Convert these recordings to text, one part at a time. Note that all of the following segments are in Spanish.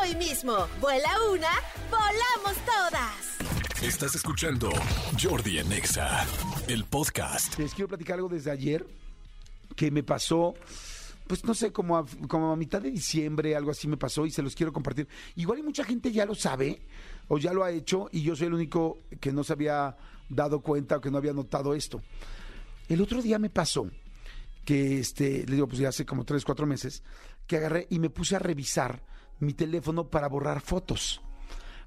hoy mismo. Vuela una, volamos todas. Estás escuchando Jordi Anexa, el podcast. Les quiero platicar algo desde ayer que me pasó, pues no sé, como a, como a mitad de diciembre, algo así me pasó y se los quiero compartir. Igual y mucha gente ya lo sabe o ya lo ha hecho y yo soy el único que no se había dado cuenta o que no había notado esto. El otro día me pasó que, este, le digo, pues ya hace como tres, cuatro meses, que agarré y me puse a revisar mi teléfono para borrar fotos.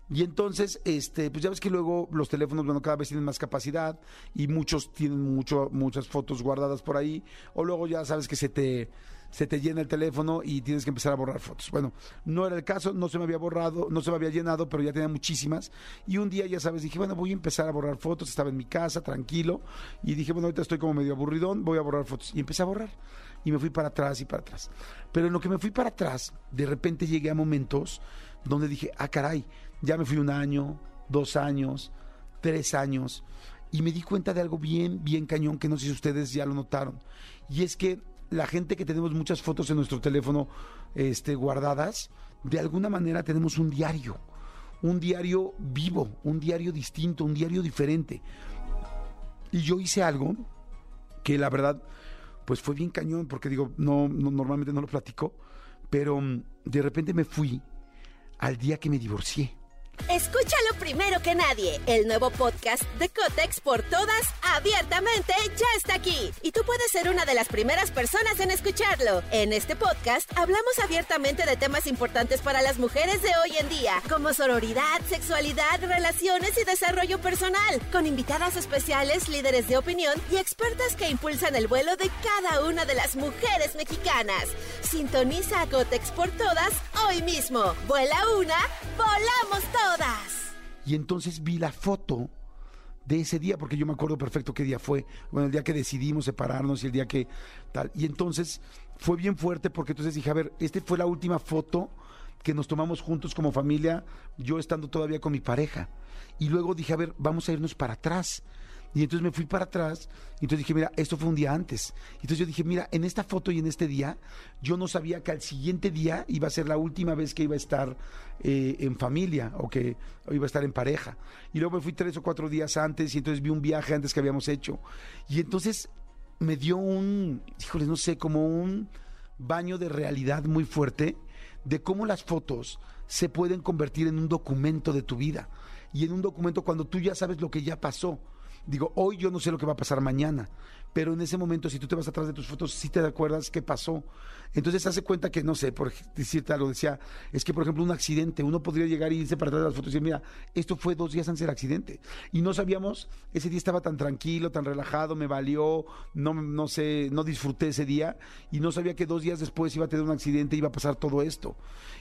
Y entonces, este, pues ya ves que luego los teléfonos, bueno, cada vez tienen más capacidad y muchos tienen mucho, muchas fotos guardadas por ahí. O luego ya sabes que se te, se te llena el teléfono y tienes que empezar a borrar fotos. Bueno, no era el caso, no se me había borrado, no se me había llenado, pero ya tenía muchísimas. Y un día, ya sabes, dije, bueno, voy a empezar a borrar fotos. Estaba en mi casa, tranquilo. Y dije, bueno, ahorita estoy como medio aburridón, voy a borrar fotos. Y empecé a borrar. Y me fui para atrás y para atrás. Pero en lo que me fui para atrás, de repente llegué a momentos donde dije, ah, caray, ya me fui un año, dos años, tres años, y me di cuenta de algo bien, bien cañón que no sé si ustedes ya lo notaron. Y es que la gente que tenemos muchas fotos en nuestro teléfono este, guardadas, de alguna manera tenemos un diario, un diario vivo, un diario distinto, un diario diferente. Y yo hice algo que la verdad, pues fue bien cañón, porque digo, no, no normalmente no lo platico, pero mm, de repente me fui al día que me divorcié. Escúchalo primero que nadie. El nuevo podcast de Cotex por todas, abiertamente, ya está aquí. Y tú puedes ser una de las primeras personas en escucharlo. En este podcast hablamos abiertamente de temas importantes para las mujeres de hoy en día, como sororidad, sexualidad, relaciones y desarrollo personal, con invitadas especiales, líderes de opinión y expertas que impulsan el vuelo de cada una de las mujeres mexicanas. Sintoniza a Cotex por todas hoy mismo. Vuela una, volamos todas. Y entonces vi la foto de ese día, porque yo me acuerdo perfecto qué día fue, bueno, el día que decidimos separarnos y el día que tal. Y entonces fue bien fuerte porque entonces dije, a ver, esta fue la última foto que nos tomamos juntos como familia, yo estando todavía con mi pareja. Y luego dije, a ver, vamos a irnos para atrás. Y entonces me fui para atrás y entonces dije, mira, esto fue un día antes. Entonces yo dije, mira, en esta foto y en este día, yo no sabía que al siguiente día iba a ser la última vez que iba a estar eh, en familia o que iba a estar en pareja. Y luego me fui tres o cuatro días antes y entonces vi un viaje antes que habíamos hecho. Y entonces me dio un, híjole, no sé, como un baño de realidad muy fuerte de cómo las fotos se pueden convertir en un documento de tu vida y en un documento cuando tú ya sabes lo que ya pasó. Digo, hoy yo no sé lo que va a pasar mañana, pero en ese momento, si tú te vas atrás de tus fotos, sí te acuerdas qué pasó. Entonces, hace cuenta que, no sé, por decirte algo, decía, es que, por ejemplo, un accidente, uno podría llegar y irse para atrás de las fotos y decir, mira, esto fue dos días antes del accidente. Y no sabíamos, ese día estaba tan tranquilo, tan relajado, me valió, no, no sé, no disfruté ese día y no sabía que dos días después iba a tener un accidente iba a pasar todo esto.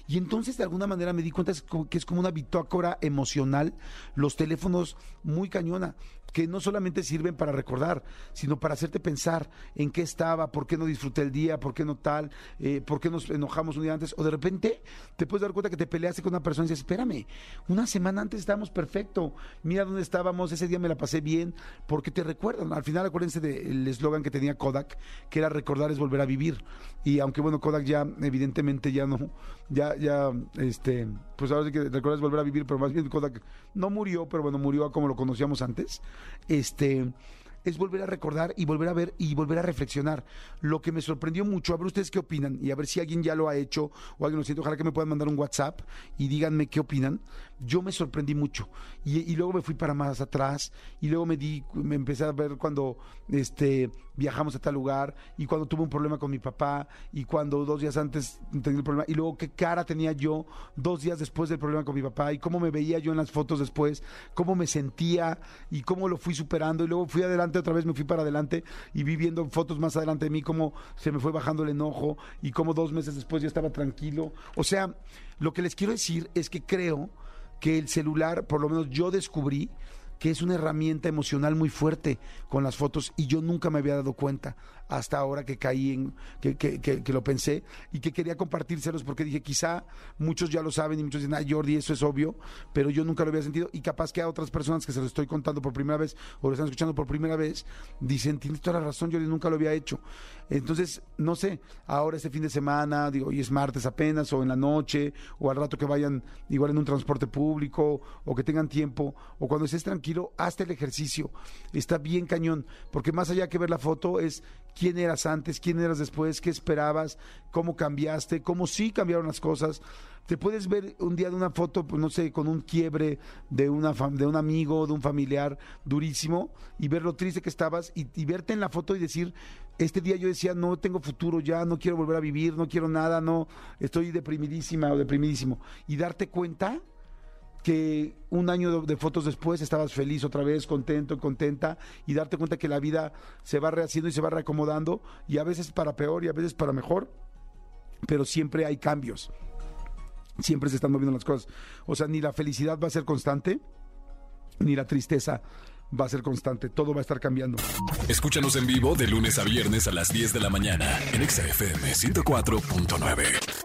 Y entonces, de alguna manera, me di cuenta que es como una bitácora emocional, los teléfonos muy cañona que no solamente sirven para recordar, sino para hacerte pensar en qué estaba, por qué no disfruté el día, por qué no tal, eh, por qué nos enojamos un día antes, o de repente te puedes dar cuenta que te peleaste con una persona y dices, espérame, una semana antes estábamos perfecto, mira dónde estábamos, ese día me la pasé bien, porque te recuerdan, al final acuérdense del eslogan que tenía Kodak, que era recordar es volver a vivir, y aunque bueno, Kodak ya evidentemente ya no, ya, ya, este, pues ahora sí que recordar es volver a vivir, pero más bien Kodak no murió, pero bueno, murió como lo conocíamos antes, este es volver a recordar y volver a ver y volver a reflexionar. Lo que me sorprendió mucho, a ver ustedes qué opinan y a ver si alguien ya lo ha hecho o alguien lo siente, ojalá que me puedan mandar un WhatsApp y díganme qué opinan. Yo me sorprendí mucho y, luego me fui para más atrás y luego me di, me empecé a ver cuando este, viajamos a tal lugar y cuando tuve un problema con mi papá y cuando dos días antes tenía el problema y luego qué cara tenía yo dos días después del problema con mi papá y cómo me veía yo en las fotos después, cómo me sentía y cómo lo fui superando y luego fui adelante otra vez, me fui para adelante y vi viendo fotos más adelante de mí cómo se me fue bajando el enojo y cómo dos meses después yo estaba tranquilo. O sea, lo que les quiero decir es que creo que el celular, por lo menos yo descubrí que es una herramienta emocional muy fuerte con las fotos y yo nunca me había dado cuenta hasta ahora que caí en, que, que, que, lo pensé y que quería compartírselos porque dije, quizá muchos ya lo saben y muchos dicen, ah, Jordi, eso es obvio, pero yo nunca lo había sentido y capaz que a otras personas que se lo estoy contando por primera vez o lo están escuchando por primera vez, dicen, tienes toda la razón, Jordi, nunca lo había hecho. Entonces, no sé, ahora este fin de semana, digo, hoy es martes apenas, o en la noche, o al rato que vayan igual en un transporte público, o que tengan tiempo, o cuando estés tranquilo, hazte el ejercicio. Está bien cañón, porque más allá que ver la foto es quién eras antes, quién eras después, qué esperabas, cómo cambiaste, cómo sí cambiaron las cosas. Te puedes ver un día de una foto, pues no sé, con un quiebre de, una de un amigo, de un familiar durísimo, y ver lo triste que estabas, y, y verte en la foto y decir, este día yo decía, no tengo futuro ya, no quiero volver a vivir, no quiero nada, no, estoy deprimidísima o deprimidísimo. Y darte cuenta que un año de fotos después estabas feliz otra vez, contento, contenta, y darte cuenta que la vida se va rehaciendo y se va reacomodando, y a veces para peor y a veces para mejor, pero siempre hay cambios, siempre se están moviendo las cosas. O sea, ni la felicidad va a ser constante, ni la tristeza va a ser constante, todo va a estar cambiando. Escúchanos en vivo de lunes a viernes a las 10 de la mañana en XFM 104.9.